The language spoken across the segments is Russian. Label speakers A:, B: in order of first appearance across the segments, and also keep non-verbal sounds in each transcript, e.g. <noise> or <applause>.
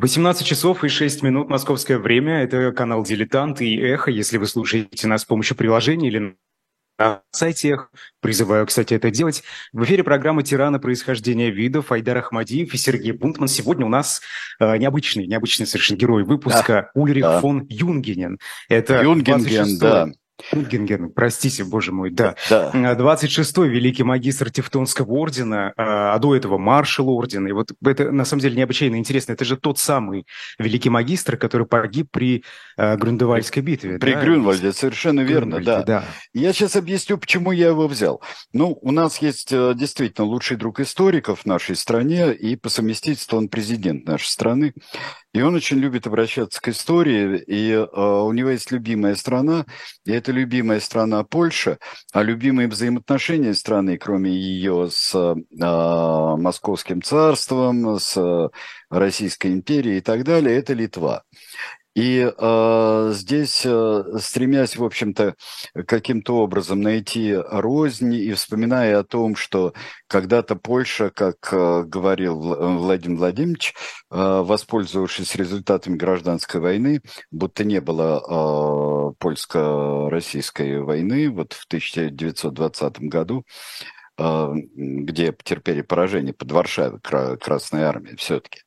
A: 18 часов и 6 минут московское время. Это канал «Дилетант» и «Эхо». Если вы слушаете нас с помощью приложения или на сайте призываю, кстати, это делать. В эфире программа «Тираны. Происхождение видов» Айдар Ахмадиев и Сергей Бунтман. Сегодня у нас э, необычный, необычный совершенно герой выпуска да, Ульрих да. фон Юнгинген.
B: Это Юнгинген, да.
A: Юнгинген, простите, боже мой, да. да. 26-й великий магистр Тевтонского ордена, а, а до этого маршал ордена. И вот это на самом деле необычайно интересно. Это же тот самый великий магистр, который погиб при э, Грюндевальской битве.
B: При да? Грюнвальде, совершенно верно, да. да. Я сейчас объясню, почему я его взял. Ну, у нас есть э, действительно лучший друг историков в нашей стране, и по совместительству он президент нашей страны. И он очень любит обращаться к истории, и э, у него есть любимая страна, и это любимая страна Польша, а любимые взаимоотношения страны, кроме ее с э, Московским царством, с Российской империей и так далее, это Литва. И э, здесь, э, стремясь, в общем-то, каким-то образом найти рознь и вспоминая о том, что когда-то Польша, как э, говорил Владимир Владимирович, э, воспользовавшись результатами гражданской войны, будто не было э, польско-российской войны вот в 1920 году, где потерпели поражение под Варшавой Красной Армии все-таки.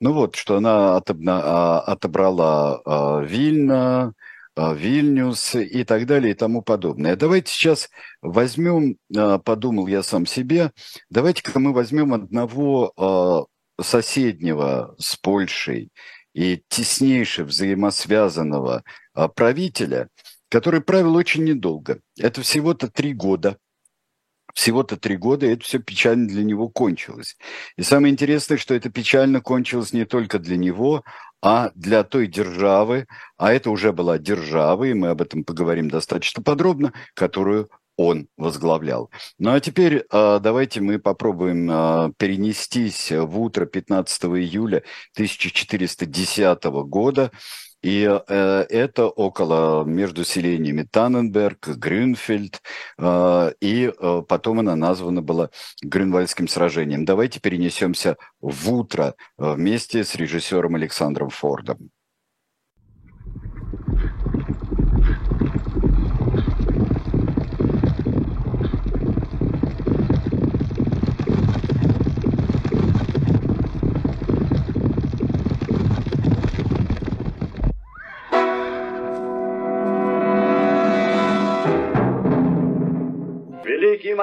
B: Ну вот, что она а, отобрала а, Вильна, Вильнюс и так далее и тому подобное. Давайте сейчас возьмем, подумал я сам себе, давайте-ка мы возьмем одного соседнего с Польшей и теснейше взаимосвязанного правителя, который правил очень недолго. Это всего-то три года всего-то три года, и это все печально для него кончилось. И самое интересное, что это печально кончилось не только для него, а для той державы, а это уже была держава, и мы об этом поговорим достаточно подробно, которую он возглавлял. Ну а теперь э, давайте мы попробуем э, перенестись в утро 15 июля 1410 года, и э, это около между селениями Танненберг, Грюнфельд, э, и э, потом она названа была Грюнвальдским сражением. Давайте перенесемся в утро э, вместе с режиссером Александром Фордом.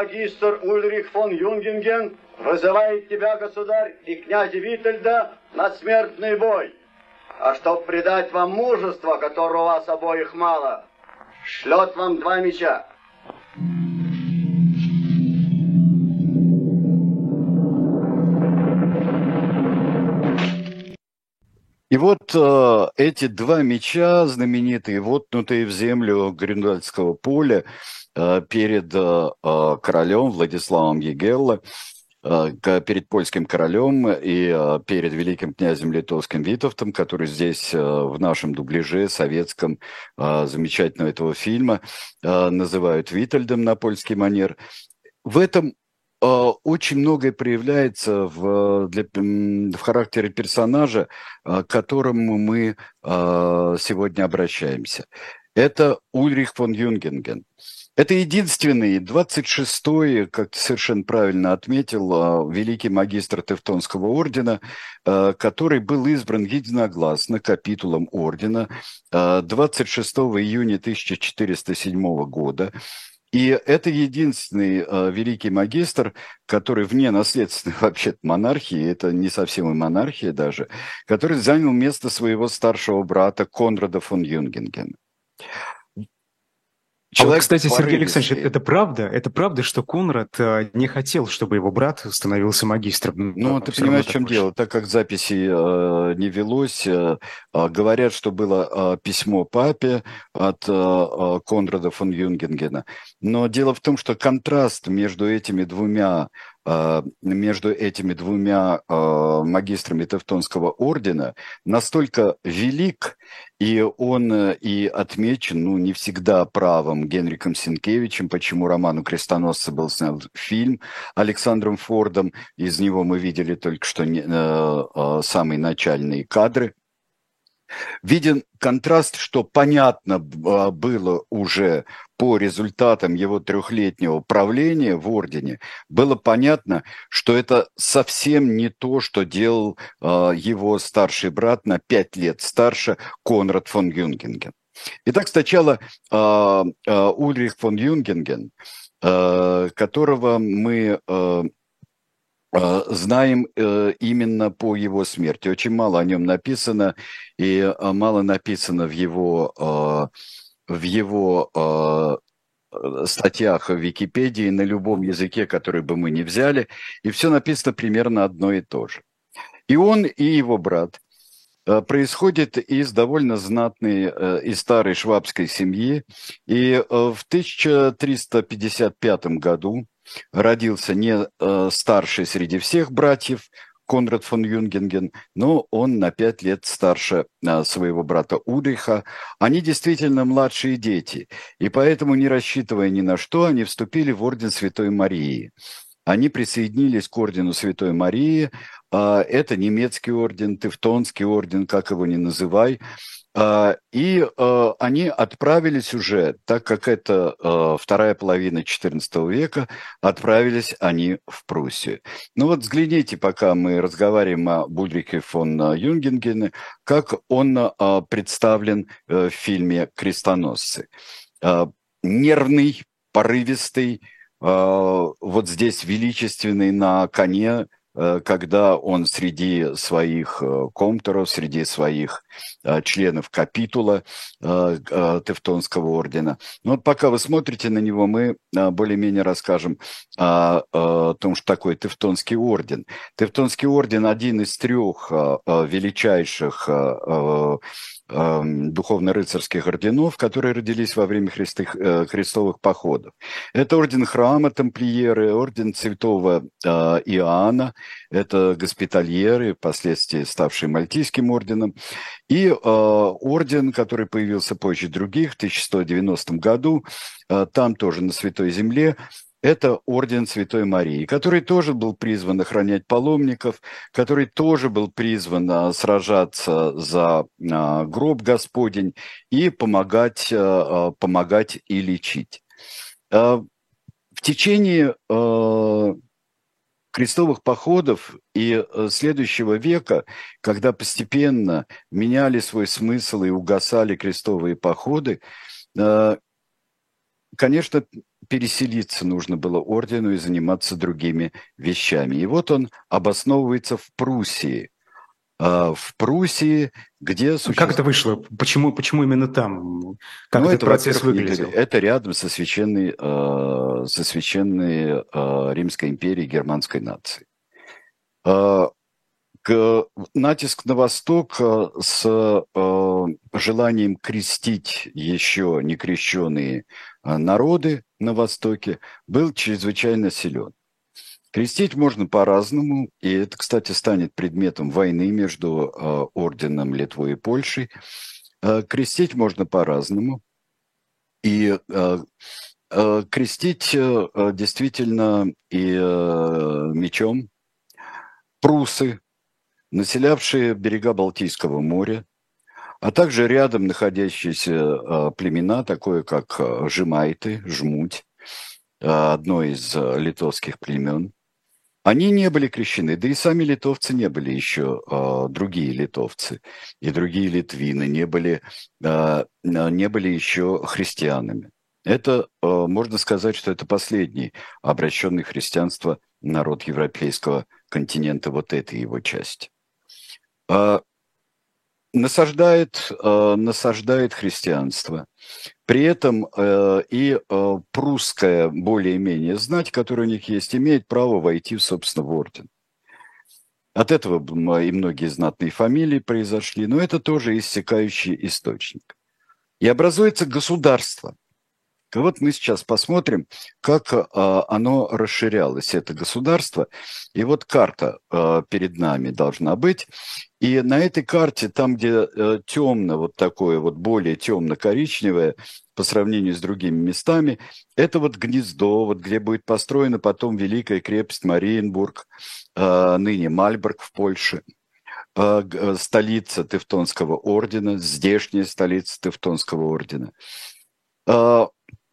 C: Магистр Ульрих фон Юнгенген вызывает тебя, государь, и князя Витальда на смертный бой. А чтоб придать вам мужество, которого у вас обоих мало, шлет вам два меча.
B: И вот э, эти два меча, знаменитые, вотнутые в землю Грюндальского поля, Э, перед э, королем Владиславом Егелло, перед польским королем и перед великим князем литовским Витовтом, который здесь в нашем дубляже советском замечательного этого фильма называют Витальдом на польский манер. В этом очень многое проявляется в, для, в характере персонажа, к которому мы сегодня обращаемся. Это Ульрих фон Юнгенген. Это единственный, 26-й, как ты совершенно правильно отметил, а, великий магистр Тевтонского ордена, а, который был избран единогласно капитулом ордена 26 а, июня 1407 года. И это единственный э, великий магистр, который вне наследственной <laughs> вообще монархии, это не совсем и монархия даже, который занял место своего старшего брата Конрада фон Юнгенген.
A: Человек а вот, кстати, Сергей Александрович, это правда? Это правда, что Конрад э, не хотел, чтобы его брат становился магистром?
B: Ну, ты понимаешь, в чем больше. дело? Так как записи э, не велось, э, э, говорят, что было э, письмо папе от э, э, Конрада фон Юнгенгена. Но дело в том, что контраст между этими двумя между этими двумя магистрами Тевтонского ордена настолько велик, и он э, и отмечен, ну, не всегда правом Генриком Сенкевичем, почему роману «Крестоносцы» был снят фильм Александром Фордом. Из него мы видели только что не, э, э, самые начальные кадры. Виден контраст, что понятно а, было уже по результатам его трехлетнего правления в Ордене, было понятно, что это совсем не то, что делал э, его старший брат на пять лет старше Конрад фон Юнгинген. Итак, сначала э, Ульрих фон Юнгинген, которого мы знаем э, именно по его смерти. Очень мало о нем написано, и э, мало написано в его, в его статьях в Википедии на любом языке, который бы мы ни взяли, и все написано примерно одно и то же. И он, и его брат происходят из довольно знатной и старой швабской семьи, и в 1355 году родился не э, старший среди всех братьев, Конрад фон Юнгенген, но он на пять лет старше э, своего брата Удриха. Они действительно младшие дети, и поэтому, не рассчитывая ни на что, они вступили в орден Святой Марии. Они присоединились к ордену Святой Марии. Э, это немецкий орден, Тевтонский орден, как его ни называй. А, и а, они отправились уже, так как это а, вторая половина XIV века, отправились они в Пруссию. Ну вот взгляните, пока мы разговариваем о Бульрике фон Юнгенгене, как он представлен э, в фильме «Крестоносцы». Нервный, порывистый, вот здесь величественный на коне, когда он среди своих э, комторов, среди своих э, членов капитула Тевтонского ордена. Но вот пока вы смотрите на него, мы более-менее расскажем о том, что такое Тевтонский орден. Тевтонский орден один из трех величайших Эм, духовно-рыцарских орденов, которые родились во время христых, э, крестовых походов. Это орден храма тамплиеры, орден святого э, Иоанна, это госпитальеры, впоследствии ставшие Мальтийским орденом, и э, орден, который появился позже других, в 1190 году, там тоже на Святой Земле, это орден Святой Марии, который тоже был призван охранять паломников, который тоже был призван а, сражаться за а, гроб Господень и помогать, а, помогать и лечить. В течение крестовых походов и следующего века, когда постепенно меняли свой смысл и угасали крестовые походы, конечно, переселиться нужно было ордену и заниматься другими вещами. И вот он обосновывается в Пруссии. А, в Пруссии, где
A: существует... Как это вышло? Почему, почему именно там? Как ну, этот это, процесс выглядел?
B: Это рядом со священной, а, со священной а, Римской империей германской нации к, натиск на восток с э, желанием крестить еще не крещенные э, народы на востоке был чрезвычайно силен. Крестить можно по-разному, и это, кстати, станет предметом войны между э, орденом Литвой и Польшей. Э, крестить можно по-разному, и э, э, крестить э, действительно и э, мечом. Прусы населявшие берега Балтийского моря, а также рядом находящиеся а, племена, такое как а, жемайты, жмуть, а, одно из литовских племен. Они не были крещены, да и сами литовцы не были еще, другие литовцы и другие литвины не были, не были еще христианами. Это, можно сказать, что это последний обращенный христианство народ европейского континента, вот этой его части. Насаждает, а, насаждает христианство. При этом а, и прусская более-менее знать, которая у них есть, имеет право войти, собственно, в орден. От этого и многие знатные фамилии произошли, но это тоже иссякающий источник. И образуется государство. Вот мы сейчас посмотрим, как а, оно расширялось, это государство. И вот карта а, перед нами должна быть. И на этой карте, там, где э, темно, вот такое вот более темно-коричневое по сравнению с другими местами, это вот гнездо, вот где будет построена потом великая крепость Мариенбург, ныне Мальборг в Польше – Э, э, столица Тевтонского ордена, здешняя столица Тевтонского ордена.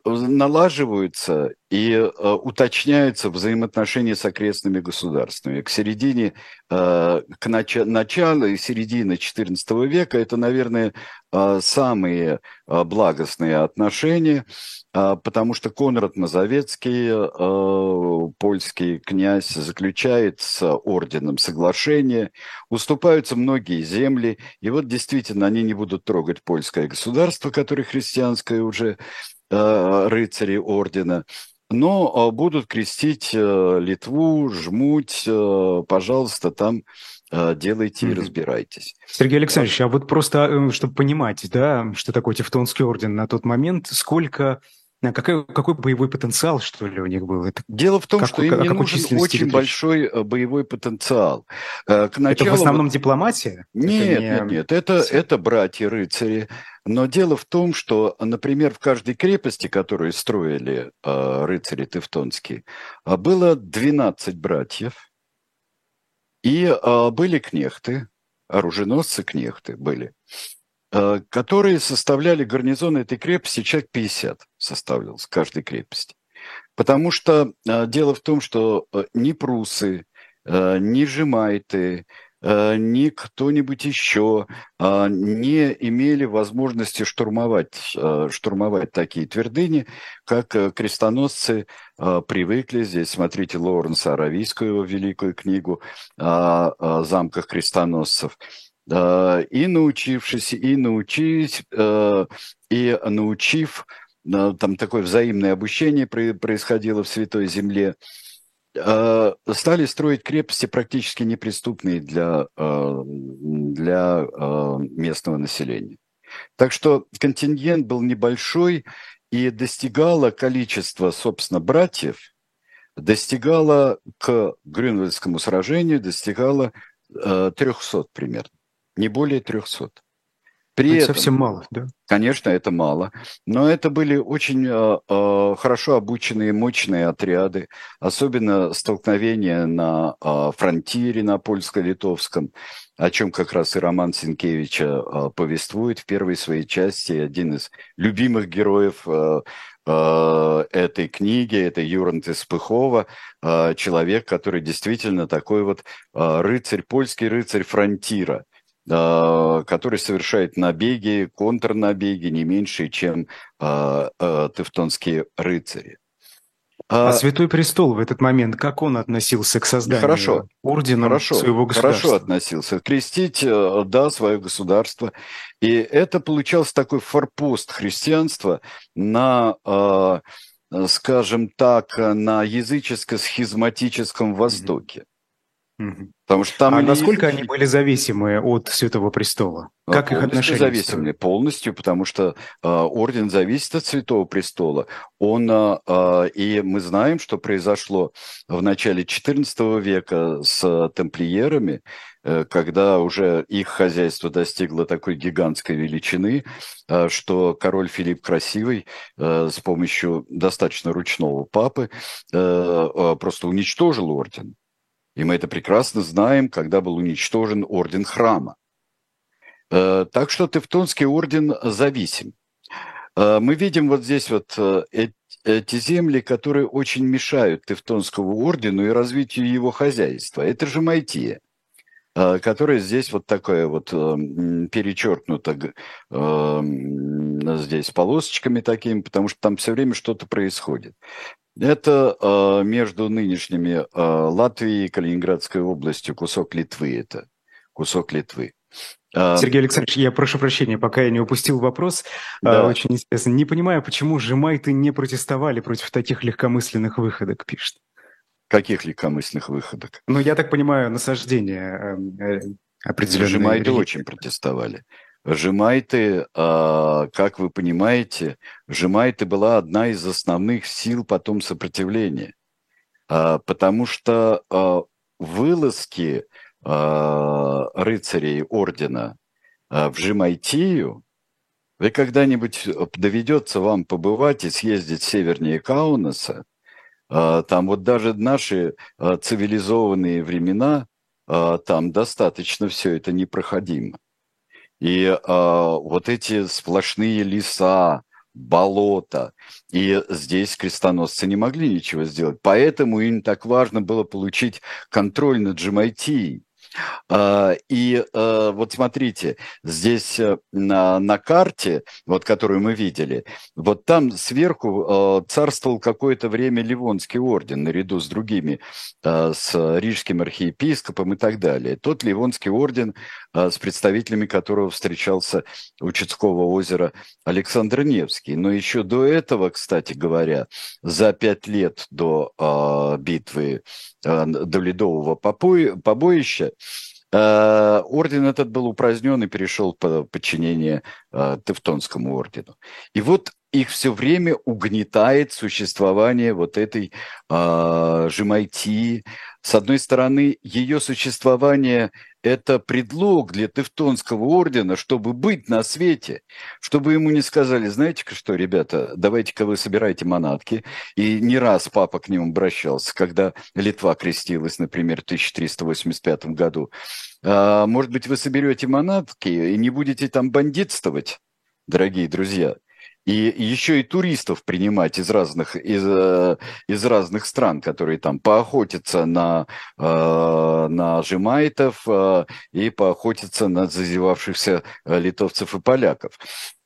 B: Налаживаются и э, уточняются взаимоотношения с окрестными государствами. К середине, э, к нач- началу и середине XIV века это, наверное, э, самые благостные отношения, потому что Конрад Мазовецкий, польский князь, заключает с орденом соглашение, уступаются многие земли, и вот действительно они не будут трогать польское государство, которое христианское уже, рыцари ордена, но э, будут крестить э, Литву, жмуть, пожалуйста, там делайте и разбирайтесь.
A: Сергей Александрович, а вот просто, чтобы понимать, да, что такое Тевтонский орден на тот момент, сколько какой, какой боевой потенциал, что ли, у них был?
B: Это Дело в том, как, что им не нужен очень речь? большой боевой потенциал.
A: К началу... Это в основном дипломатия?
B: Нет, это не... нет, нет. Это, это братья-рыцари. Но дело в том, что, например, в каждой крепости, которую строили э, рыцари Тевтонские, а, было 12 братьев, и э, были кнехты, оруженосцы-кнехты были, э, которые составляли гарнизон этой крепости, человек 50 составлял с каждой крепости. Потому что э, дело в том, что э, ни прусы, э, ни жемайты, Э, ни кто-нибудь еще не имели возможности штурмовать, э, штурмовать такие твердыни, как э, крестоносцы привыкли. Здесь смотрите Лоуренса Аравийскую, его великую книгу о замках крестоносцев. И научившись, и научись, и научив, там такое взаимное обучение происходило в Святой Земле, Э, стали строить крепости практически неприступные для, э, для э, местного населения. Так что контингент был небольшой и достигало количество, собственно, братьев, достигало к Грюнвальдскому сражению, достигало 300 примерно, не более 300.
A: При это этом, совсем мало, да?
B: Конечно, это мало, но это были очень э, э, хорошо обученные, мощные отряды, особенно столкновения на э, фронтире, на польско-литовском, о чем как раз и роман Сенкевича э, повествует в первой своей части, один из любимых героев э, э, этой книги, это Юрант из Пыхова, человек, который действительно такой вот рыцарь, польский рыцарь фронтира – который совершает набеги, контрнабеги не меньше, чем а, а, тевтонские рыцари.
A: А, а Святой Престол в этот момент, как он относился к созданию хорошо, ордена хорошо, своего государства?
B: Хорошо относился. Крестить, э, да, свое государство. И это получался такой форпост христианства на, скажем так, на языческо-схизматическом Востоке.
A: Потому что там а насколько есть... они были зависимы от Святого Престола?
B: А, как их отношения? зависимы полностью, потому что э, орден зависит от Святого Престола. Он э, и мы знаем, что произошло в начале XIV века с тамплиерами, э, когда уже их хозяйство достигло такой гигантской величины, э, что король Филипп Красивый э, с помощью достаточно ручного папы э, э, просто уничтожил орден. И мы это прекрасно знаем, когда был уничтожен орден храма. Э, так что Тевтонский орден зависим. Э, мы видим вот здесь вот э, эти земли, которые очень мешают Тевтонскому ордену и развитию его хозяйства. Это же Майтия, которая здесь вот такая вот перечеркнута здесь полосочками такими, потому что там все время что-то происходит. Это э, между нынешними э, Латвией и Калининградской областью кусок Литвы это. Кусок Литвы.
A: А, Сергей Александрович, я прошу прощения, пока я не упустил вопрос. Да. Очень интересно. Не понимаю, почему жемайты не протестовали против таких легкомысленных выходок, пишет.
B: Каких легкомысленных выходок?
A: Ну, я так понимаю, насаждение э,
B: определенные. Жемайты очень протестовали. Жемайты, как вы понимаете, Жемайты была одна из основных сил потом сопротивления, потому что вылазки рыцарей ордена в Жемайтию, вы когда-нибудь доведется вам побывать и съездить севернее Каунаса, там вот даже наши цивилизованные времена, там достаточно все это непроходимо. И э, вот эти сплошные леса, болота, и здесь крестоносцы не могли ничего сделать. Поэтому им так важно было получить контроль над Джамайтией. А, и а, вот смотрите, здесь э, на, на карте, вот которую мы видели, вот там сверху а, царствовал какое-то время Ливонский орден наряду с другими, с рижским архиепископом и так далее. Тот Ливонский орден, с представителями которого встречался у Чудского озера Александр Невский. Но еще до этого, кстати говоря, за пять лет до битвы, до Ледового побоища, Э, орден этот был упразднен и перешел под подчинение э, Тевтонскому ордену. И вот их все время угнетает существование вот этой э, Жемайти. С одной стороны, ее существование – это предлог для Тевтонского ордена, чтобы быть на свете, чтобы ему не сказали, знаете-ка что, ребята, давайте-ка вы собираете манатки. И не раз папа к ним обращался, когда Литва крестилась, например, в 1385 году. А, может быть, вы соберете манатки и не будете там бандитствовать, дорогие друзья – и еще и туристов принимать из разных, из, э, из разных стран, которые там поохотятся на, э, на жемайтов э, и поохотятся на зазевавшихся литовцев и поляков.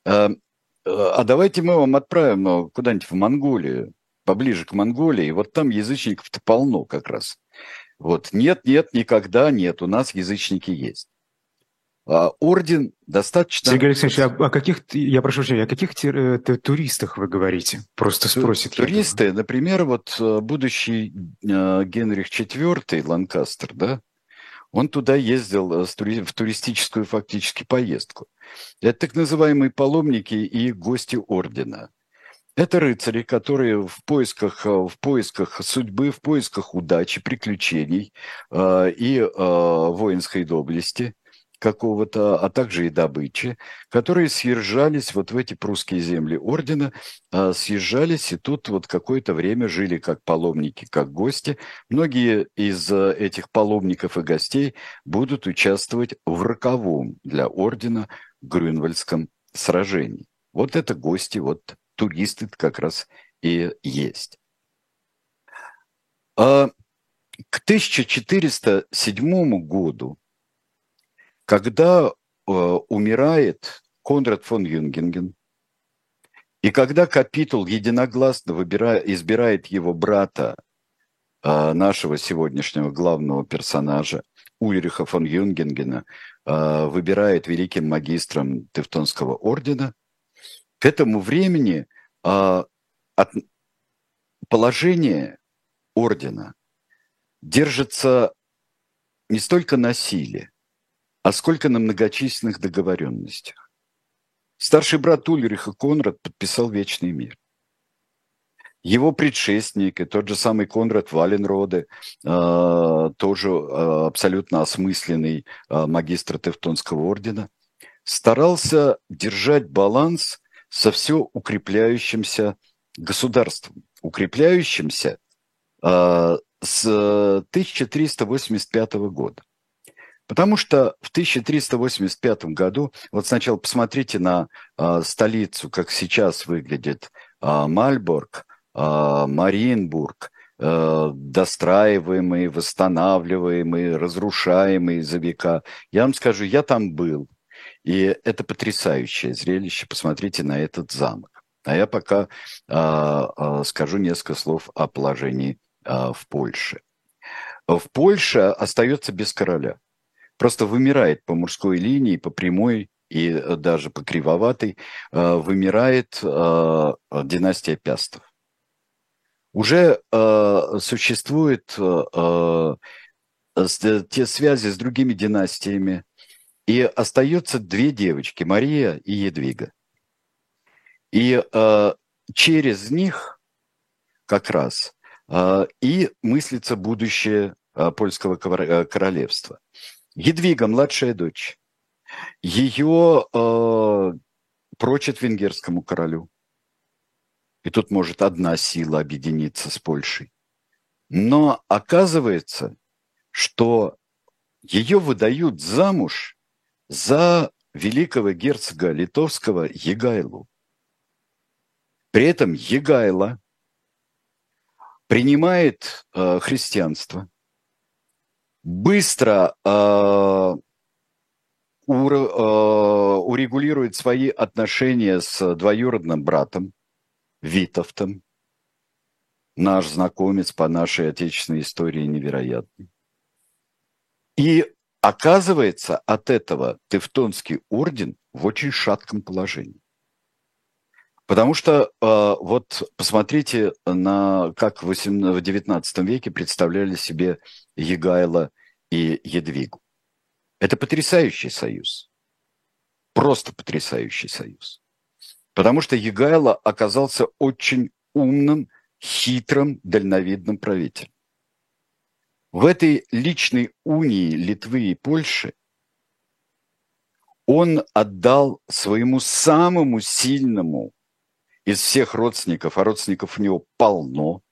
B: А давайте мы вам отправим ну, куда-нибудь в Монголию, поближе к Монголии, вот там язычников-то полно как раз. Вот нет, нет, никогда нет, у нас язычники есть. А, орден достаточно...
A: Сергей Алексеевич, а о каких, я прошу прощения, о каких э, туристах вы говорите? Просто спросит.
B: Туристы, например, вот э, будущий э, Генрих IV Ланкастер, да, он туда ездил в туристическую фактически поездку. Это так называемые паломники и гости ордена. Это рыцари, которые в поисках, в поисках судьбы, в поисках удачи, приключений э, и э, воинской доблести какого-то, а также и добычи, которые съезжались вот в эти прусские земли ордена, а, съезжались и тут вот какое-то время жили как паломники, как гости. Многие из а, этих паломников и гостей будут участвовать в роковом для ордена Грюнвальдском сражении. Вот это гости, вот туристы как раз и есть. А к 1407 году когда э, умирает Конрад фон Юнгенген, и когда капитул единогласно выбирает, избирает его брата, э, нашего сегодняшнего главного персонажа, Ульриха фон Юнгенгена, э, выбирает великим магистром Тевтонского ордена, к этому времени э, от, положение ордена держится не столько на силе, а сколько на многочисленных договоренностях. Старший брат Ульриха Конрад подписал Вечный мир. Его предшественник, и тот же самый Конрад Валенроде, э, тоже э, абсолютно осмысленный э, магистр Тевтонского ордена, старался держать баланс со все укрепляющимся государством, укрепляющимся э, с 1385 года. Потому что в 1385 году, вот сначала посмотрите на э, столицу, как сейчас выглядит э, Мальборг, э, Мариенбург, достраиваемый, восстанавливаемый, разрушаемый за века. Я вам скажу, я там был, и это потрясающее зрелище. Посмотрите на этот замок. А я пока э, э, скажу несколько слов о положении э, в Польше. В Польше остается без короля просто вымирает по мужской линии, по прямой и э, даже по кривоватой, э, вымирает э, династия Пястов. Уже существуют те связи с другими династиями, И остается две девочки, Мария и Едвига. И э, через них как раз э, и мыслится будущее э, польского королевства. Едвига, младшая дочь, ее э, прочит венгерскому королю. И тут может одна сила объединиться с Польшей. Но оказывается, что ее выдают замуж за великого герцога литовского Егайлу. При этом Егайла принимает э, христианство, быстро э, э, урегулирует свои отношения с двоюродным братом Витовтом, наш знакомец по нашей отечественной истории невероятный. И оказывается, от этого Тевтонский орден в очень шатком положении. Потому что э, вот посмотрите на как в, 18, в 19 веке представляли себе Егайло и Едвигу. Это потрясающий союз. Просто потрясающий союз. Потому что Егайло оказался очень умным, хитрым, дальновидным правителем. В этой личной унии Литвы и Польши он отдал своему самому сильному из всех родственников, а родственников у него полно,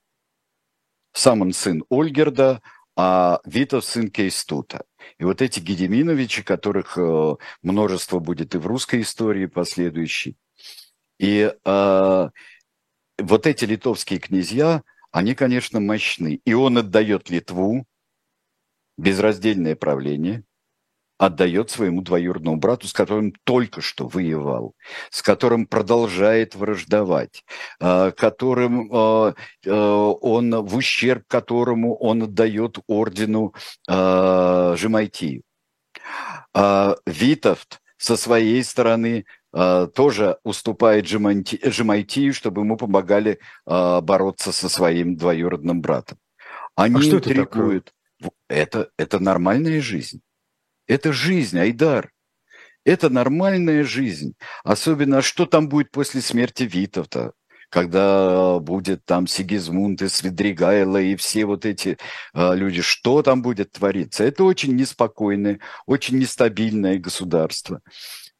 B: сам он сын Ольгерда, а Витов сын Кейстута. И вот эти Гедеминовичи, которых э, множество будет и в русской истории последующей, и э, вот эти литовские князья, они, конечно, мощны. И он отдает Литву, безраздельное правление, отдает своему двоюродному брату, с которым только что воевал, с которым продолжает враждовать, э, которым э, э, он, в ущерб которому он отдает ордену Жемайтию. Витовт со своей стороны тоже уступает Жемайтию, чтобы ему помогали бороться со своим двоюродным братом. Они а что интригуют. Это, это нормальная жизнь. Это жизнь, Айдар. Это нормальная жизнь. Особенно, что там будет после смерти Витовта, когда будет там Сигизмунд и Свидригайло и все вот эти а, люди, что там будет твориться. Это очень неспокойное, очень нестабильное государство.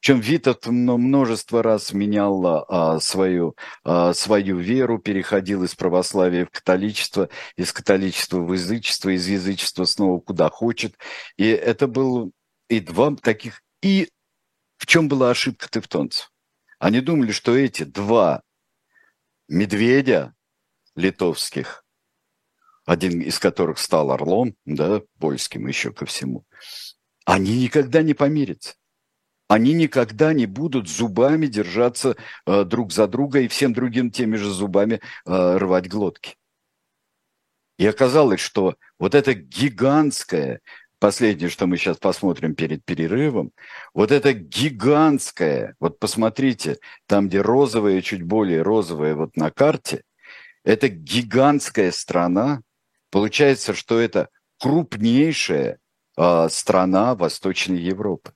B: Причем Витовт множество раз менял а, свою, а, свою веру, переходил из православия в католичество, из католичества в язычество, из язычества снова куда хочет. И это был и два таких... И в чем была ошибка тевтонцев? Они думали, что эти два медведя литовских, один из которых стал орлом, да, польским еще ко всему, они никогда не помирятся. Они никогда не будут зубами держаться э, друг за друга и всем другим теми же зубами э, рвать глотки. И оказалось, что вот это гигантское последнее, что мы сейчас посмотрим перед перерывом, вот это гигантское, вот посмотрите, там, где розовое, чуть более розовое вот на карте, это гигантская страна, получается, что это крупнейшая э, страна Восточной Европы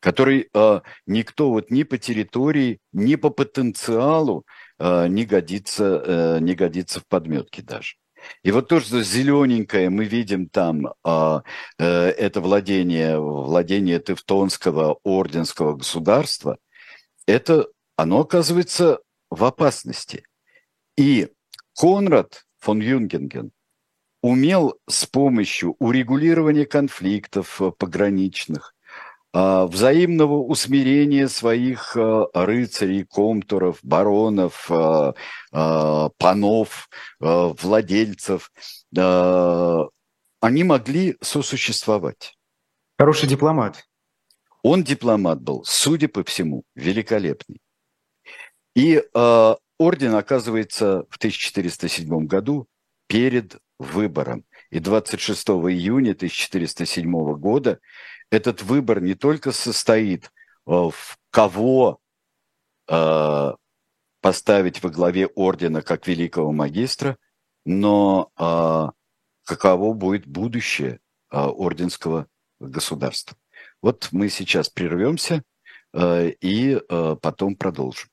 B: который э, никто вот ни по территории, ни по потенциалу э, не, годится, э, не годится в подметке даже. И вот то, что зелененькое мы видим там, а, э, это владение, владение Тевтонского орденского государства, это оно оказывается в опасности. И Конрад фон Юнгенген умел с помощью урегулирования конфликтов э, пограничных, взаимного усмирения своих а, рыцарей, комтуров, баронов, а, панов, владельцев, они могли сосуществовать.
A: Хороший дипломат.
B: Он дипломат был, судя по всему, великолепный. И э, орден оказывается в 1407 году перед выбором. И 26 июня 1407 года этот выбор не только состоит э, в кого э, поставить во главе ордена как великого магистра, но э, каково будет будущее э, орденского государства. Вот мы сейчас прервемся э, и э, потом продолжим.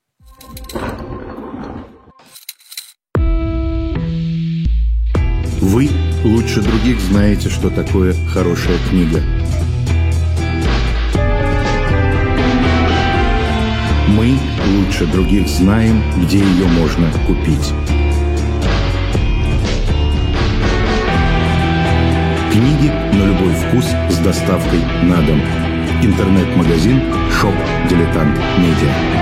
D: Вы лучше других знаете, что такое хорошая книга. Лучше других знаем, где ее можно купить. Книги на любой вкус с доставкой на дом. Интернет-магазин «Shop Diletant Media».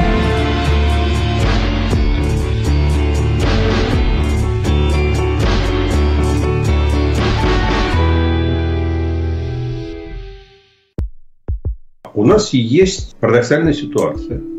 E: У нас есть парадоксальная ситуация.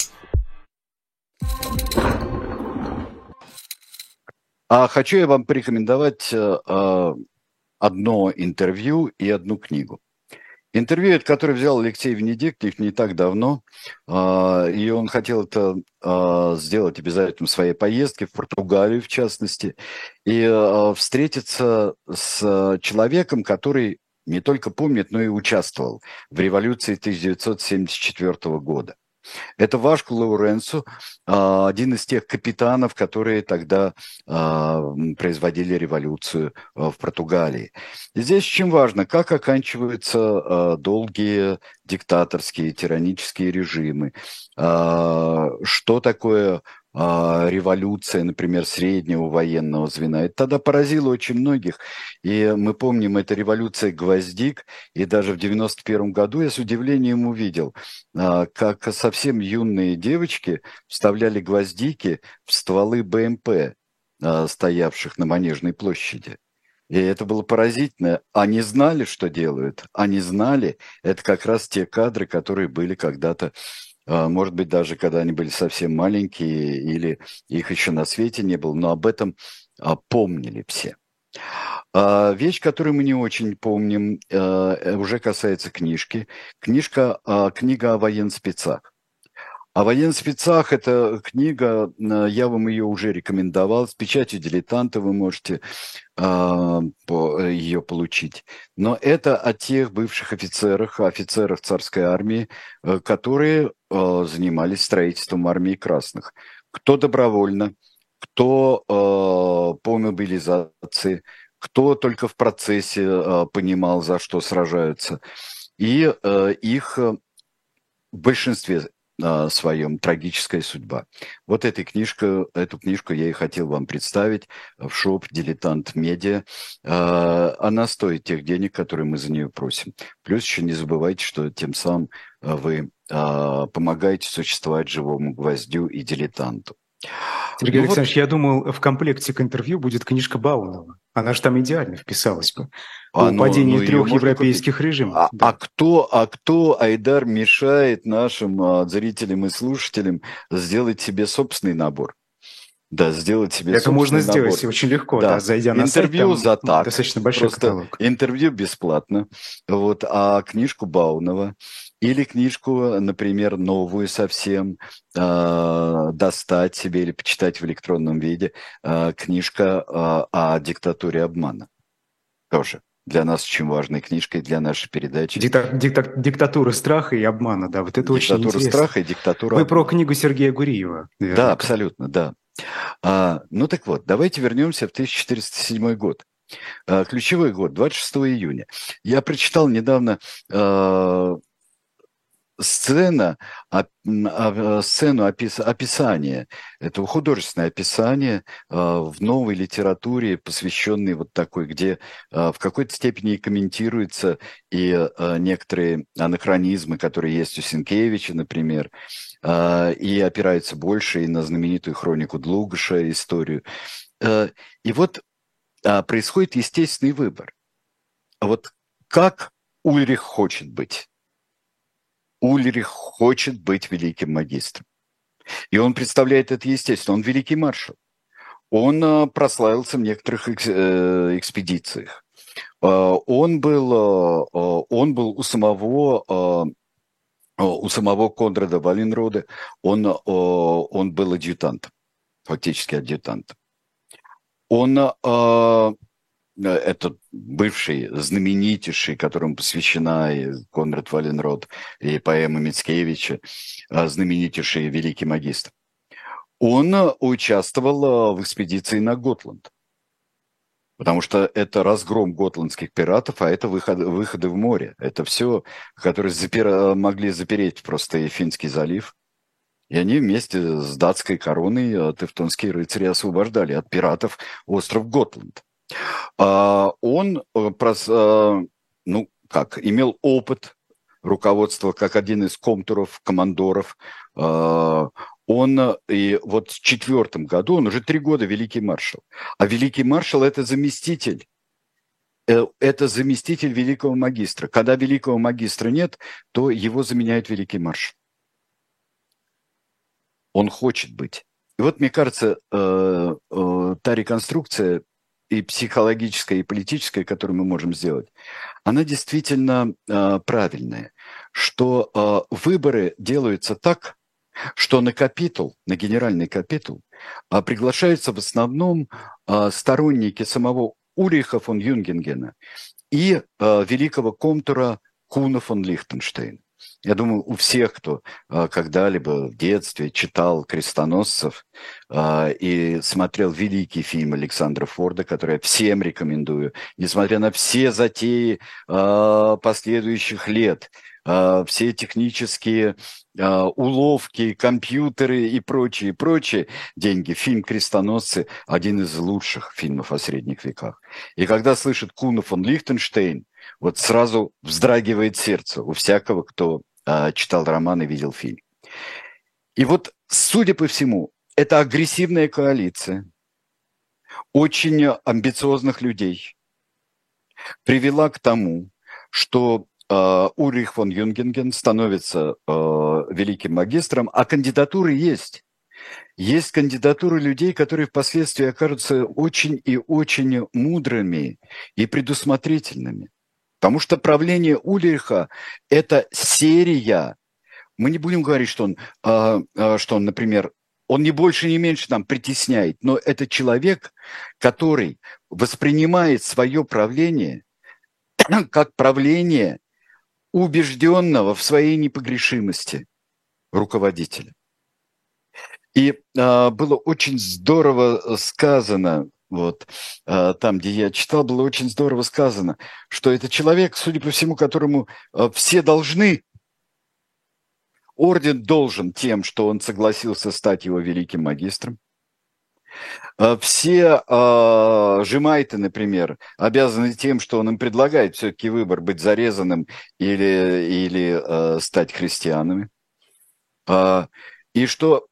B: А хочу я вам порекомендовать э, э, одно интервью и одну книгу. Интервью, которое взял Алексей Венедиктов не так давно, э, и он хотел это э, сделать обязательно в своей поездке в Португалию, в частности, и э, встретиться с человеком, который не только помнит, но и участвовал в революции 1974 года. Это Вашку Лауренцу, а, один из тех капитанов, которые тогда а, производили революцию а, в Португалии. И здесь очень важно, как оканчиваются долгие диктаторские, тиранические режимы, что такое революция, например, среднего военного звена. Это тогда поразило очень многих. И мы помним, это революция гвоздик. И даже в 91 году я с удивлением увидел, а, как совсем юные девочки вставляли гвоздики в стволы БМП, а, стоявших на Манежной площади. И это было поразительно. Они знали, что делают. Они знали. Это как раз те кадры, которые были когда-то а, может быть, даже когда они были совсем маленькие или их еще на свете не было, но об этом а, помнили все. А, вещь, которую мы не очень помним, э, уже касается книжки. Книжка, книга о военспецах. О военспецах это книга, э, я вам ее уже рекомендовал, с печатью дилетанта вы можете э, по, ее получить. Но это о тех бывших офицерах, офицерах царской армии, э, которые э, занимались строительством армии красных. Кто добровольно, кто э, по мобилизации, кто только в процессе э, понимал, за что сражаются. И э, их в большинстве своем «Трагическая судьба». Вот эта книжка, эту книжку я и хотел вам представить в шоп «Дилетант Медиа». А, она стоит тех денег, которые мы за нее просим. Плюс еще не забывайте, что тем самым а, вы а, помогаете существовать живому гвоздю и дилетанту.
A: Сергей ну Александрович, вот... я думал, в комплекте к интервью будет книжка Баунова. Она же там идеально вписалась бы. А, ну, падении ну, трех европейских купить. режимов.
B: А, да. а, кто, а кто, Айдар, мешает нашим а, зрителям и слушателям сделать себе собственный набор? Да, сделать себе
A: Это можно набор. сделать очень легко, да, да зайдя на
B: интервью
A: сайт,
B: за так,
A: достаточно большой просто каталог.
B: Интервью бесплатно, вот, а книжку Баунова или книжку, например, новую совсем э, достать себе или почитать в электронном виде, э, книжка э, о диктатуре обмана тоже для нас очень важной книжкой для нашей передачи.
A: Дикта, дикта, диктатура страха и обмана, да, вот это диктатура очень интересно.
B: Диктатура страха и диктатура
A: Вы обмана. про книгу Сергея Гуриева.
B: Наверное. Да, абсолютно, да. А, ну так вот, давайте вернемся в 1407 год. А, ключевой год, 26 июня. Я прочитал недавно а, сцена, а, сцену опис, описания, это художественное описание в новой литературе, посвященной вот такой, где в какой-то степени комментируются и некоторые анахронизмы, которые есть у Сенкевича, например, и опираются больше и на знаменитую хронику Длугаша, историю. И вот происходит естественный выбор. Вот как Ульрих хочет быть? Ульрих хочет быть великим магистром. И он представляет это естественно. Он великий маршал. Он э, прославился в некоторых э, экспедициях. Э, он был, он был у самого у самого Конрада Валенрода, он, он был адъютантом, фактически адъютантом. Он, это бывший, знаменитейший, которому посвящена и Конрад Валенрод, и поэма Мицкевича, знаменитейший великий магистр он э, участвовал э, в экспедиции на Готланд. Потому что это разгром готландских пиратов, а это выходы, выходы в море. Это все, которые запер... Э, могли запереть просто Финский залив. И они вместе с датской короной тевтонские рыцари освобождали от пиратов остров Готланд. А он, ну, как, имел опыт руководства как один из комтуров, командоров он э, и вот в четвертом году, он уже три года великий маршал. А великий маршал – это заместитель. Э, это заместитель великого магистра. Когда великого магистра нет, то его заменяет великий маршал. Он хочет быть. И вот, мне кажется, э, та реконструкция и психологическая, и политическая, которую мы можем сделать, она действительно правильная, что выборы делаются так, что на капитул, на генеральный капитул а, приглашаются в основном а, сторонники самого Ульриха фон Юнгенгена и а, великого комтура Куна фон Лихтенштейна. Я думаю, у всех, кто а, когда-либо в детстве читал «Крестоносцев» а, и смотрел великий фильм Александра Форда, который я всем рекомендую, несмотря на все затеи а, последующих лет – все технические уловки, компьютеры и прочие, прочие деньги. Фильм «Крестоносцы» – один из лучших фильмов о средних веках. И когда слышит Куна фон Лихтенштейн, вот сразу вздрагивает сердце у всякого, кто а, читал роман и видел фильм. И вот, судя по всему, это агрессивная коалиция очень амбициозных людей привела к тому, что Э, Ульрих фон Юнгенген становится э, великим магистром, а кандидатуры есть. Есть кандидатуры людей, которые впоследствии окажутся очень и очень мудрыми и предусмотрительными. Потому что правление Ульриха – это серия. Мы не будем говорить, что он, э, что он, например, он не больше, не меньше там притесняет, но это человек, который воспринимает свое правление <clears throat> как правление убежденного в своей непогрешимости руководителя. И а, было очень здорово сказано, вот. А, там, где я читал, было очень здорово сказано, что это человек, судя по всему, которому а, все должны, орден должен тем, что он согласился стать его великим магистром, а, все э, жемайты, например, обязаны тем, что он им предлагает все-таки выбор быть зарезанным или, или э, стать христианами. Э, и что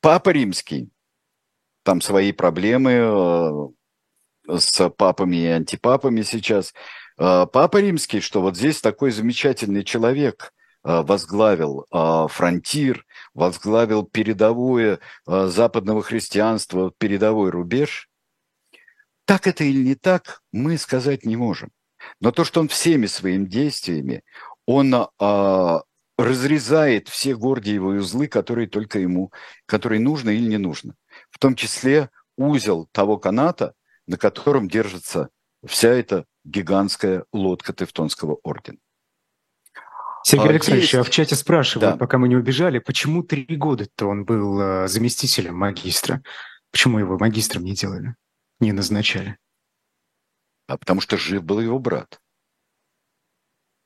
B: Папа Римский, там свои проблемы э, с папами и антипапами сейчас. Э, Папа Римский, что вот здесь такой замечательный человек – Э, возглавил фронтир, возглавил передовое западного христианства, передовой рубеж. Так это или не так, мы сказать не можем. Но то, что он всеми своими действиями, он разрезает все гордиевые узлы, которые только ему, которые нужно или не нужно. В том числе узел того каната, на котором держится вся эта гигантская лодка Тевтонского ордена.
A: Сергей а, Александрович, есть... а в чате спрашивают, да. пока мы не убежали, почему три года-то он был э, заместителем магистра? Почему его магистром не делали, не назначали?
B: А потому что жив был его брат.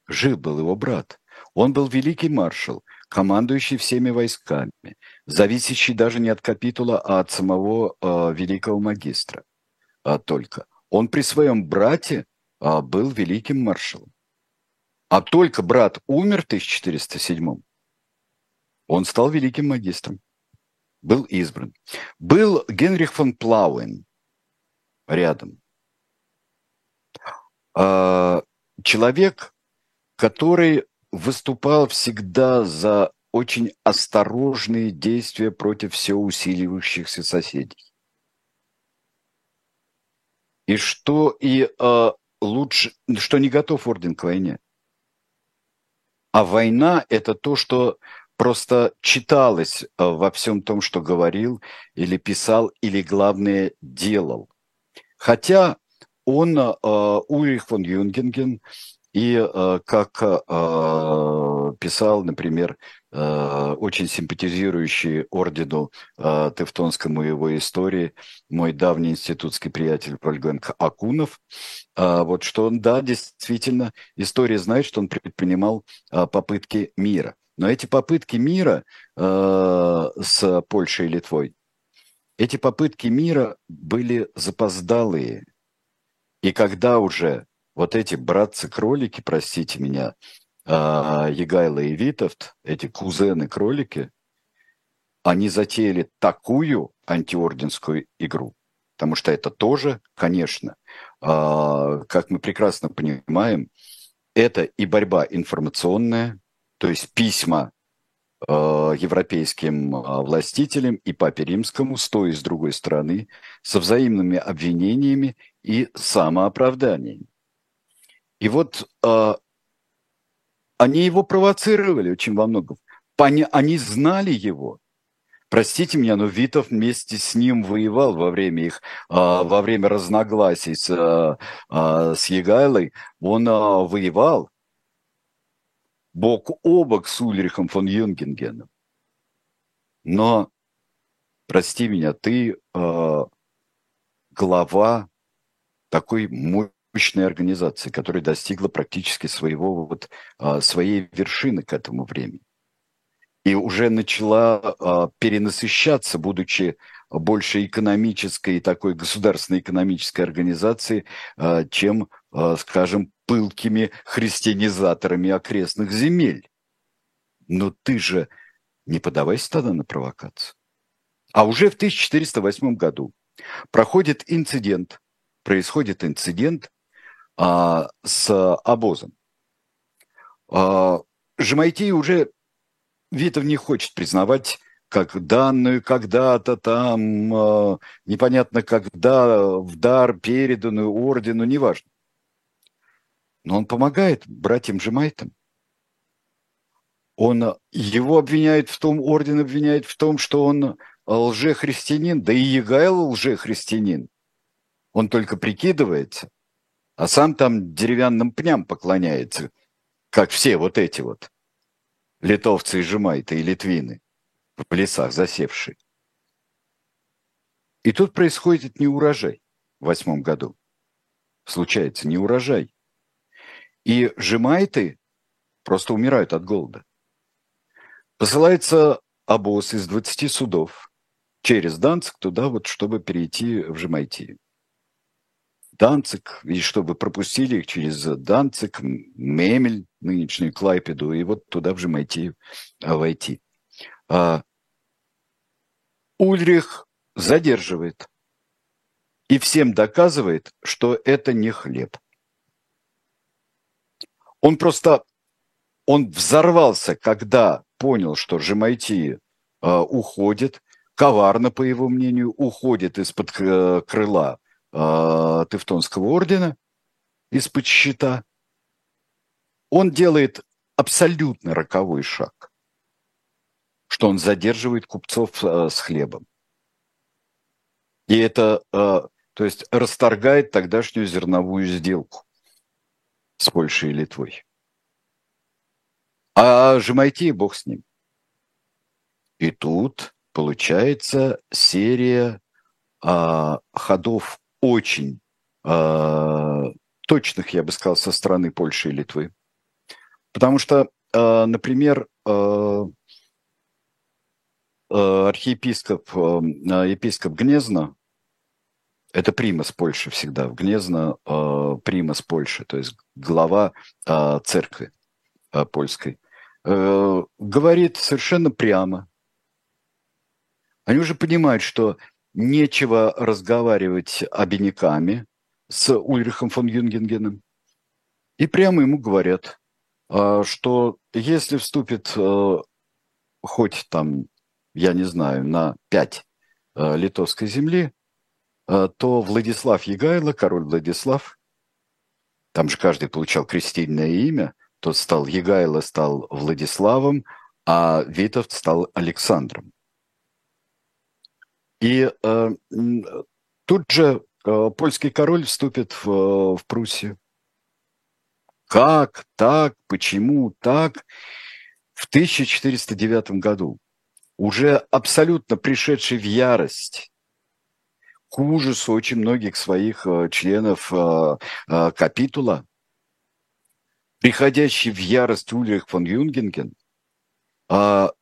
B: Жив был его брат. Он был великий маршал, командующий всеми войсками, зависящий даже не от капитула, а от самого э, великого магистра а только. Он при своем брате э, был великим маршалом. А только брат умер в 1407 он стал великим магистром, был избран. Был Генрих фон Плауэн рядом. Человек, который выступал всегда за очень осторожные действия против все усиливающихся соседей. И что и э, лучше, что не готов орден к войне. А война – это то, что просто читалось э, во всем том, что говорил или писал, или, главное, делал. Хотя он, э, Ульрих фон Юнгенген, и э, как э, писал, например, э, очень симпатизирующий ордену Тевтонскому его истории мой давний институтский приятель Вольгенко Акунов, вот что он, да, действительно, история знает, что он предпринимал попытки мира. Но эти попытки мира с Польшей и Литвой, эти попытки мира были запоздалые. И когда уже вот эти братцы-кролики, простите меня, а, Егайло и Витовт, эти кузены-кролики, они затеяли такую антиорденскую игру, потому что это тоже, конечно, а, как мы прекрасно понимаем, это и борьба информационная, то есть письма а, европейским властителям и папе римскому с той и с другой стороны, со взаимными обвинениями и самооправданиями. И вот э, они его провоцировали очень во многом. Они, они знали его. Простите меня, но Витов вместе с ним воевал во время их, э, во время разногласий с, э, э, с Егайлой. Он э, воевал бок о бок с Ульрихом фон Юнгенгеном. Но, прости меня, ты э, глава такой мощной организации, которая достигла практически своего вот, а, своей вершины к этому времени. И уже начала а, перенасыщаться, будучи больше экономической и такой государственной экономической организацией, а, чем, скажем, пылкими христианизаторами окрестных земель. Но ты же не подавайся тогда на провокацию. А уже в 1408 году проходит инцидент, происходит инцидент, а, с обозом. А, Жемайтий уже Витов не хочет признавать как данную когда-то там, а, непонятно когда, в дар переданную ордену, неважно. Но он помогает братьям Жемайтам. Он его обвиняет в том, орден обвиняет в том, что он лжехристианин, да и Егайл лжехристианин. Он только прикидывается а сам там деревянным пням поклоняется, как все вот эти вот литовцы и жемайты, и литвины в лесах засевшие. И тут происходит неурожай в восьмом году. Случается неурожай. И жемайты просто умирают от голода. Посылается обоз из 20 судов через Данцик туда, вот, чтобы перейти в Жемайтию. Данцик, и чтобы пропустили их через Данцик, Мемель, нынешнюю Клайпеду, и вот туда в Жемайтию а, войти. А, Ульрих задерживает и всем доказывает, что это не хлеб. Он просто, он взорвался, когда понял, что Жемайтия а, уходит, коварно, по его мнению, уходит из-под э, крыла э, Тевтонского ордена из-под щита, он делает абсолютно роковой шаг, что он задерживает купцов э, с хлебом. И это, э, то есть, расторгает тогдашнюю зерновую сделку с Польшей и Литвой. А Жемайтий, бог с ним. И тут получается серия а, ходов очень э, точных, я бы сказал, со стороны Польши и Литвы. Потому что, э, например, э, архиепископ, епископ Гнезно, это примас Польши всегда, в Гнезно примас Польши, то есть глава церкви польской, говорит совершенно прямо. Они уже понимают, что нечего разговаривать обиняками с Ульрихом фон Юнгенгеном. И прямо ему говорят, а, что если вступит э, хоть там, я не знаю, на пять э, литовской земли, э, то Владислав Егайло, король Владислав, там же каждый получал крестильное имя, тот стал Егайло, стал Владиславом, а Витовт стал Александром. И э, тут же э, польский король вступит в, в Пруссию. Как так? Почему так? В 1409 году, уже абсолютно пришедший в ярость, к ужасу очень многих своих э, членов э, э, капитула, приходящий в ярость Ульрих фон Юнгенген, а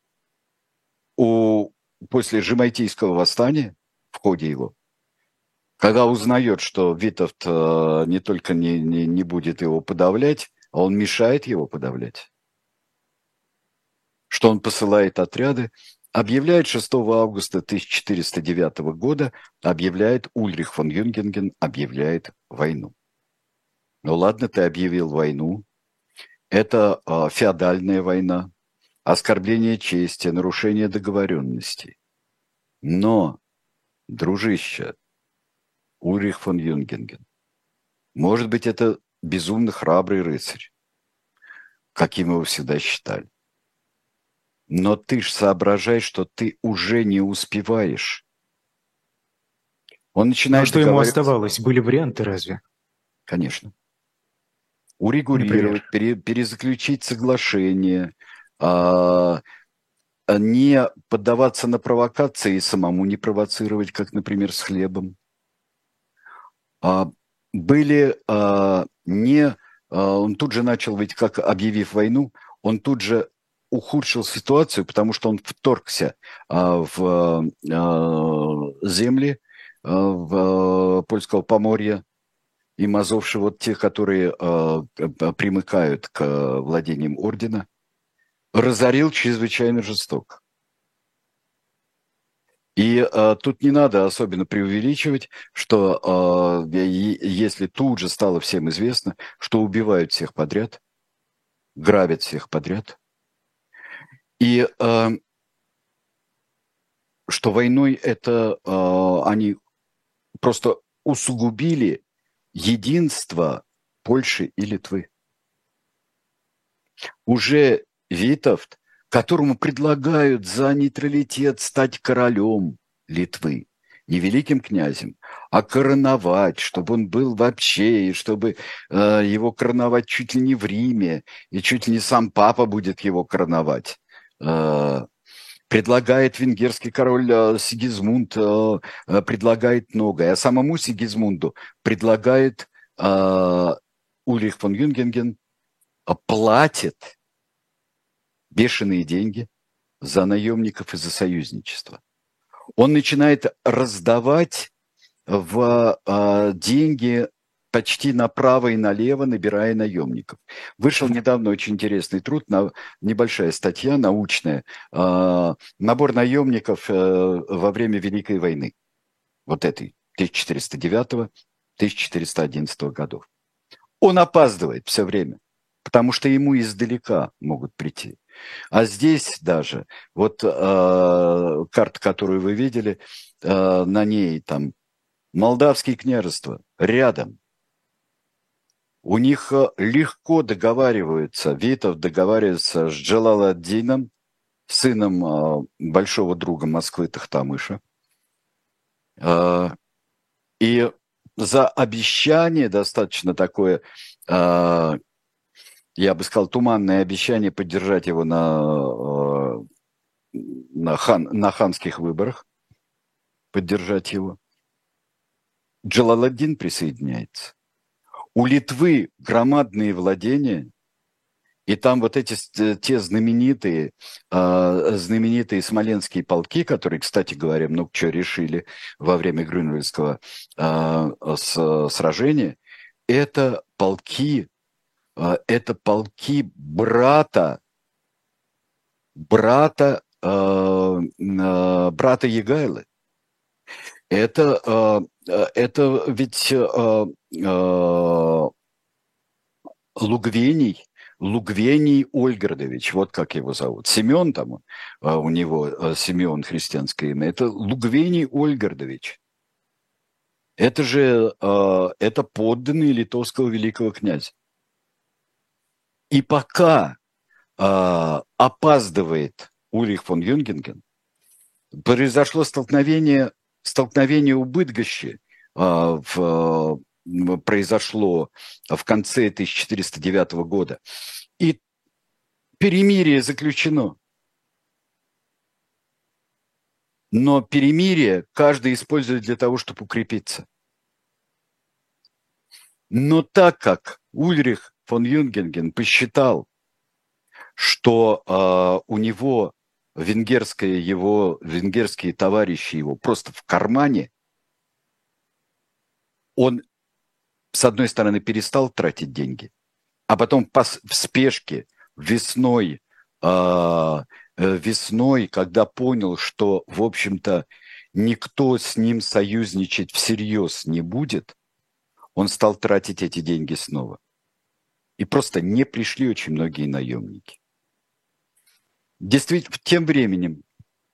B: у, после Жемайтийского восстания, в ходе его, когда узнает, что Витовт э, не только не, не, не будет его подавлять, а он мешает его подавлять, что он посылает отряды, объявляет 6 августа 1409 года, объявляет Ульрих фон Юнгенген, объявляет войну. Ну ладно, ты объявил войну. Это э, феодальная война, оскорбление чести, нарушение договоренностей. Но, дружище, Ульрих фон Юнгенген. Может быть, это безумно храбрый рыцарь, каким его всегда считали. Но ты ж соображай, что ты уже не успеваешь.
A: Он начинает... А что ему оставалось? Были варианты разве?
B: Конечно. Урегулировать, пере, перезаключить соглашение, не поддаваться на провокации и самому не провоцировать, как, например, с хлебом. А, были а, не... А, он тут же начал, ведь как объявив войну, он тут же ухудшил ситуацию, потому что он вторгся а, в а, земли а, в польского Поморья и Мазовши, вот те, которые а, примыкают к владениям ордена, разорил чрезвычайно жестоко. И э, тут не надо особенно преувеличивать, что э, если тут же стало всем известно, что убивают всех подряд, грабят всех подряд, и э, что войной это э, они просто усугубили единство Польши и Литвы. Уже Витовт которому предлагают за нейтралитет стать королем Литвы, не великим князем, а короновать, чтобы он был вообще, и чтобы э, его короновать чуть ли не в Риме, и чуть ли не сам папа будет его короновать. Э, предлагает венгерский король э, Сигизмунд, э, э, предлагает многое, а самому Сигизмунду предлагает э, Ульрих фон Юнгенген, э, платит бешеные деньги за наемников и за союзничество. Он начинает раздавать в э, деньги почти направо и налево, набирая наемников. Вышел недавно очень интересный труд, на, небольшая статья научная, э, набор наемников э, во время Великой войны, вот этой, 1409-1411 годов. Он опаздывает все время, потому что ему издалека могут прийти. А здесь даже, вот э, карта, которую вы видели, э, на ней там Молдавские княжества рядом. У них э, легко договариваются, Витов договаривается с Джалаладдином, сыном э, большого друга Москвы Тахтамыша. Э, и за обещание достаточно такое я бы сказал, туманное обещание поддержать его на, э, на, хан, на ханских выборах, поддержать его. Джалаладдин присоединяется. У Литвы громадные владения, и там вот эти те знаменитые, э, знаменитые смоленские полки, которые, кстати говоря, много чего решили во время Грюнвельского э, сражения, это полки это полки брата, брата, э, э, брата Егайлы. Это, это ведь Лугвений, Лугвений Ольгардович, вот как его зовут. Семен там, а, у него а, Семен христианское имя. Это Лугвений Ольгардович. Это же, а, это подданный литовского великого князя. И пока опаздывает Ульрих фон Юнгенген, произошло столкновение, столкновение у Быдгощи в произошло в конце 1409 года. И перемирие заключено. Но перемирие каждый использует для того, чтобы укрепиться. Но так как Ульрих фон Юнгенген посчитал, что э, у него венгерское его, венгерские товарищи его просто в кармане, он с одной стороны, перестал тратить деньги, а потом в спешке весной, э, весной, когда понял, что, в общем-то, никто с ним союзничать всерьез не будет, он стал тратить эти деньги снова. И просто не пришли очень многие наемники. Действительно, тем временем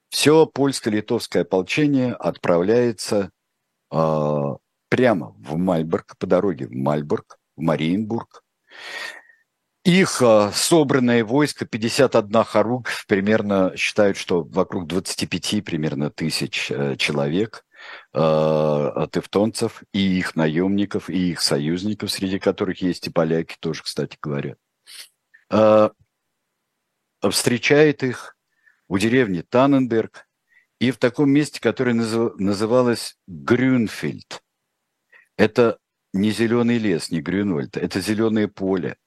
B: все польско-литовское ополчение отправляется э, прямо в Мальборг, по дороге в Мальборг, в Мариенбург. Их а, собранное войско, 51 хоруг, примерно считают, что вокруг 25 примерно тысяч э, человек, э, тевтонцев и их наемников, и их союзников, среди которых есть и поляки тоже, кстати говоря. Э, встречает их у деревни Танненберг и в таком месте, которое называлось Грюнфельд. Это не зеленый лес, не Грюнвальд, это зеленое поле.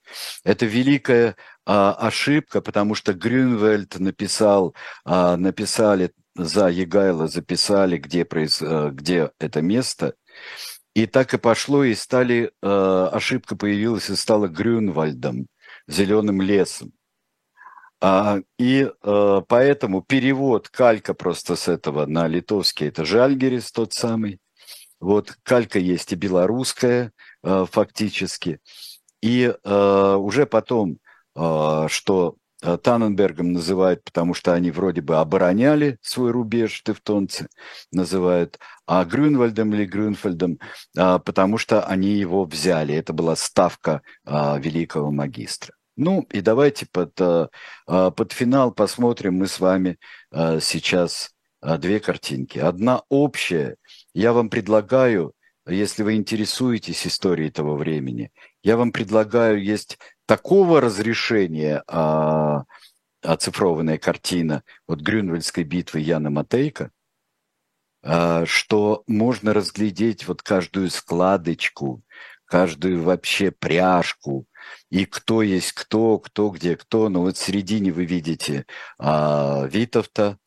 B: Это великая а, ошибка, потому что Грюнвальд написал, а, написали за Егайло, записали, где, произ, а, где это место. И так и пошло, и стали, а, ошибка появилась и стала Грюнвальдом, зеленым лесом. А, и а, поэтому перевод калька просто с этого на литовский, это Жальгерис тот самый, вот калька есть и белорусская э, фактически. И э, уже потом, э, что Танненбергом называют, потому что они вроде бы обороняли свой рубеж, тевтонцы называют, а Грюнвальдом или Грюнфельдом, потому что они его взяли. Это была ставка великого магистра. Ну и давайте под, под финал посмотрим мы с вами сейчас две картинки. Одна общая – я вам предлагаю, если вы интересуетесь историей того времени, я вам предлагаю, есть такого разрешения а, оцифрованная картина вот Грюнвельдской битвы Яна Матейка, а, что можно разглядеть вот каждую складочку, каждую вообще пряжку, и кто есть кто, кто где кто. Но вот в середине вы видите а, Витовта,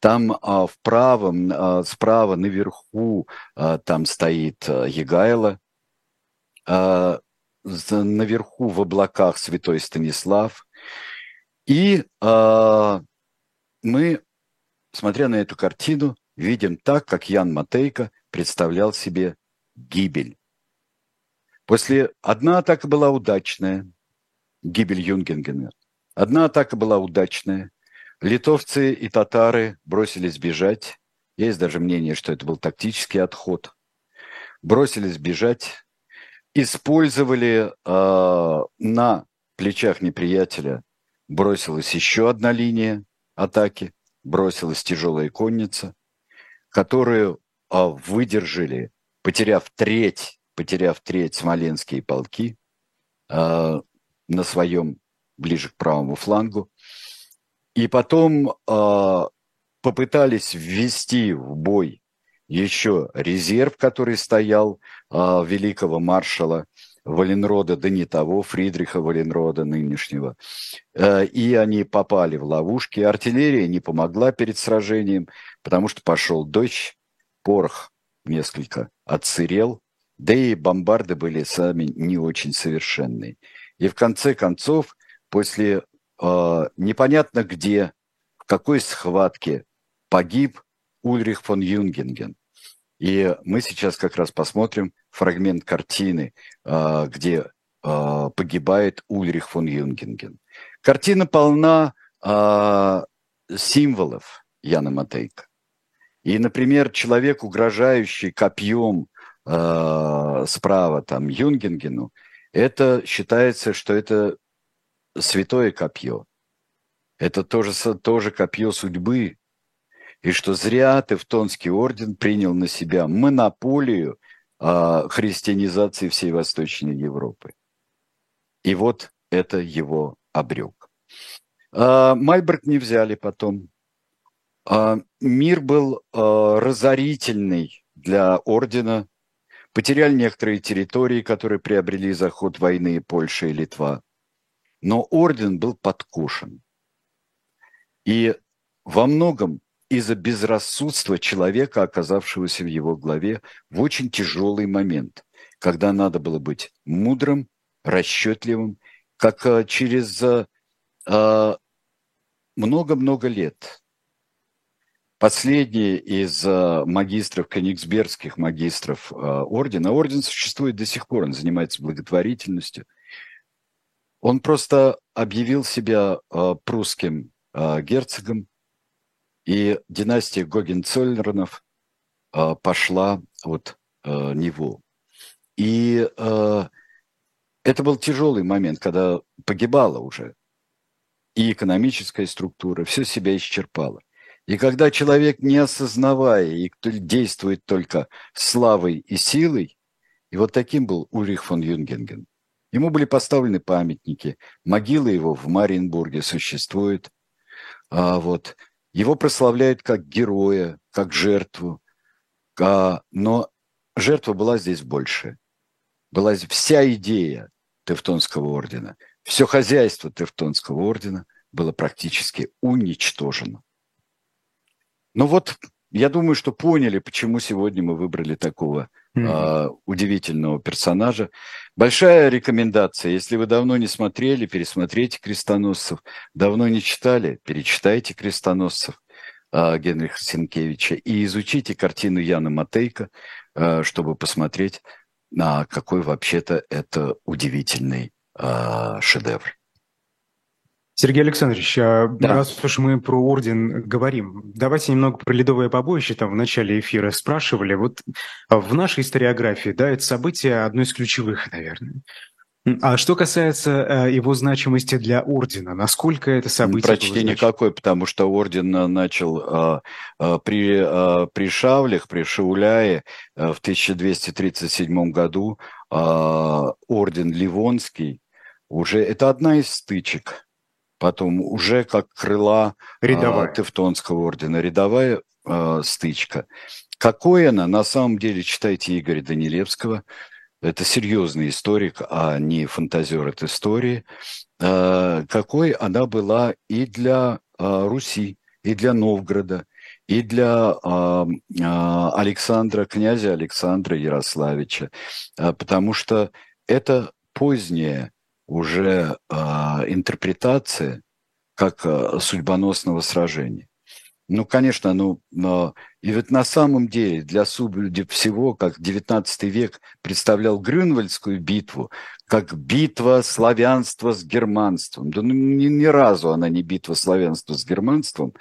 B: там а, в правом, а, справа наверху а, там стоит а, Егайло, а, наверху в облаках святой Станислав. И а, мы, смотря на эту картину, видим так, как Ян Матейко представлял себе гибель. После одна атака была удачная, гибель Юнгенгена. Одна атака была удачная, Литовцы и татары бросились бежать. Есть даже мнение, что это был тактический отход. Бросились бежать, использовали э, на плечах неприятеля, бросилась еще одна линия атаки, бросилась тяжелая конница, которую э, выдержали, потеряв треть, потеряв треть смоленские полки э, на своем ближе к правому флангу. И потом э, попытались ввести в бой еще резерв, который стоял э, великого маршала Валенрода, да не того, Фридриха Валенрода нынешнего. Э, и они попали в ловушки. Артиллерия не помогла перед сражением, потому что пошел дождь, порох несколько отсырел, да и бомбарды были сами не очень совершенные. И в конце концов, после э, непонятно где, в какой схватке погиб Ульрих фон Юнгинген. И мы сейчас как раз посмотрим фрагмент картины, э, где э, погибает Ульрих фон Юнгинген. Картина полна символов Яна Матейка. И, например, человек, угрожающий копьем справа там Юнгингену, это считается, что это святое копье. Это тоже, тоже копье судьбы. И что зря Тевтонский орден принял на себя монополию э, христианизации всей Восточной Европы. И вот это его обрек. Э, Мальберг не взяли потом. Э, мир был э, разорительный для ордена. Потеряли некоторые территории, которые приобрели за ход войны Польша и Литва. Но орден был подкошен. И во многом из-за безрассудства человека, оказавшегося в его главе в очень тяжелый момент, когда надо было быть мудрым, расчетливым, как э, через э, э, много-много лет. Последний из магистров, кенигсбергских магистров ордена, орден существует до сих пор, он занимается благотворительностью, он просто объявил себя прусским герцогом, и династия Гогенцоллернов э, пошла от э, него. И э, это был тяжелый момент, когда погибала уже и экономическая структура, все себя исчерпало. И когда человек, не осознавая и действует только славой и силой, и вот таким был Ульрих фон Юнгенген. Ему были поставлены памятники, могила его в Мариенбурге существует. А вот его прославляют как героя, как жертву. А, но жертва была здесь больше. Была вся идея Тевтонского ордена, все хозяйство Тевтонского ордена было практически уничтожено. Ну вот, я думаю, что поняли, почему сегодня мы выбрали такого mm-hmm. э, удивительного персонажа. Большая рекомендация, если вы давно не смотрели, пересмотрите «Крестоносцев», давно не читали, перечитайте «Крестоносцев» э, Генриха Сенкевича и изучите картину Яна Матейка, э, чтобы посмотреть, на какой вообще-то это удивительный э, шедевр.
A: Сергей Александрович, а да. раз уж мы про орден говорим, давайте немного про ледовое побоище. Там в начале эфира спрашивали. Вот в нашей историографии, да, это событие одно из ключевых, наверное. А что касается э, его значимости для ордена, насколько это событие?
B: Почти никакой, потому что орден э, начал э, при, при Шавлях, при Шауляе э, в 1237 году орден Ливонский уже это одна из стычек потом уже как крыла рядовая. э, Тевтонского ордена, рядовая э, стычка. Какой она, на самом деле, читайте Игоря Данилевского, это серьезный историк, а не фантазер от истории, э, какой она была и для э, Руси, и для Новгорода, и для э, э, Александра, князя Александра Ярославича, э, потому что это поздняя уже э, интерпретация как э, судьбоносного сражения. Ну, конечно, ну, но и вот на самом деле для судеб всего, как XIX век представлял Грюнвальдскую битву, как битва славянства с германством. Да ну, ни, ни разу она не битва славянства с германством.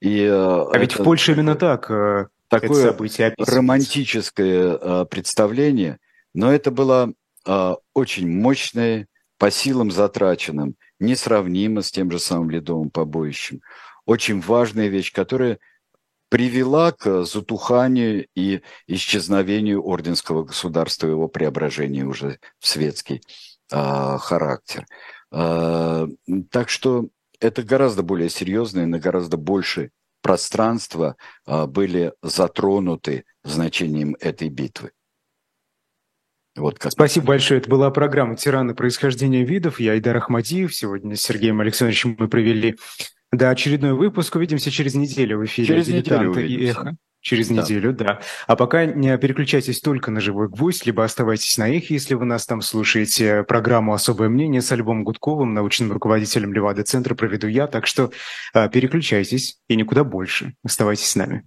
A: И, э, а ведь в Польше именно так
B: э, такое романтическое э, представление, но это было очень мощное по силам затраченным, несравнимо с тем же самым ледовым побоищем. Очень важная вещь, которая привела к затуханию и исчезновению орденского государства, его преображению уже в светский э, характер. Э, так что это гораздо более серьезно и на гораздо больше пространства э, были затронуты значением этой битвы.
A: Вот как. Спасибо большое. Это была программа «Тираны происхождения видов». Я Айдар Ахмадиев. Сегодня с Сергеем Александровичем мы провели да, очередной выпуск. Увидимся через неделю в эфире
B: через неделю и эхо.
A: Через да. неделю, да. А пока не переключайтесь только на «Живой гвоздь», либо оставайтесь на эхе, если вы нас там слушаете. Программу «Особое мнение» с Альбом Гудковым, научным руководителем Левада-центра проведу я. Так что э, переключайтесь и никуда больше. Оставайтесь с нами.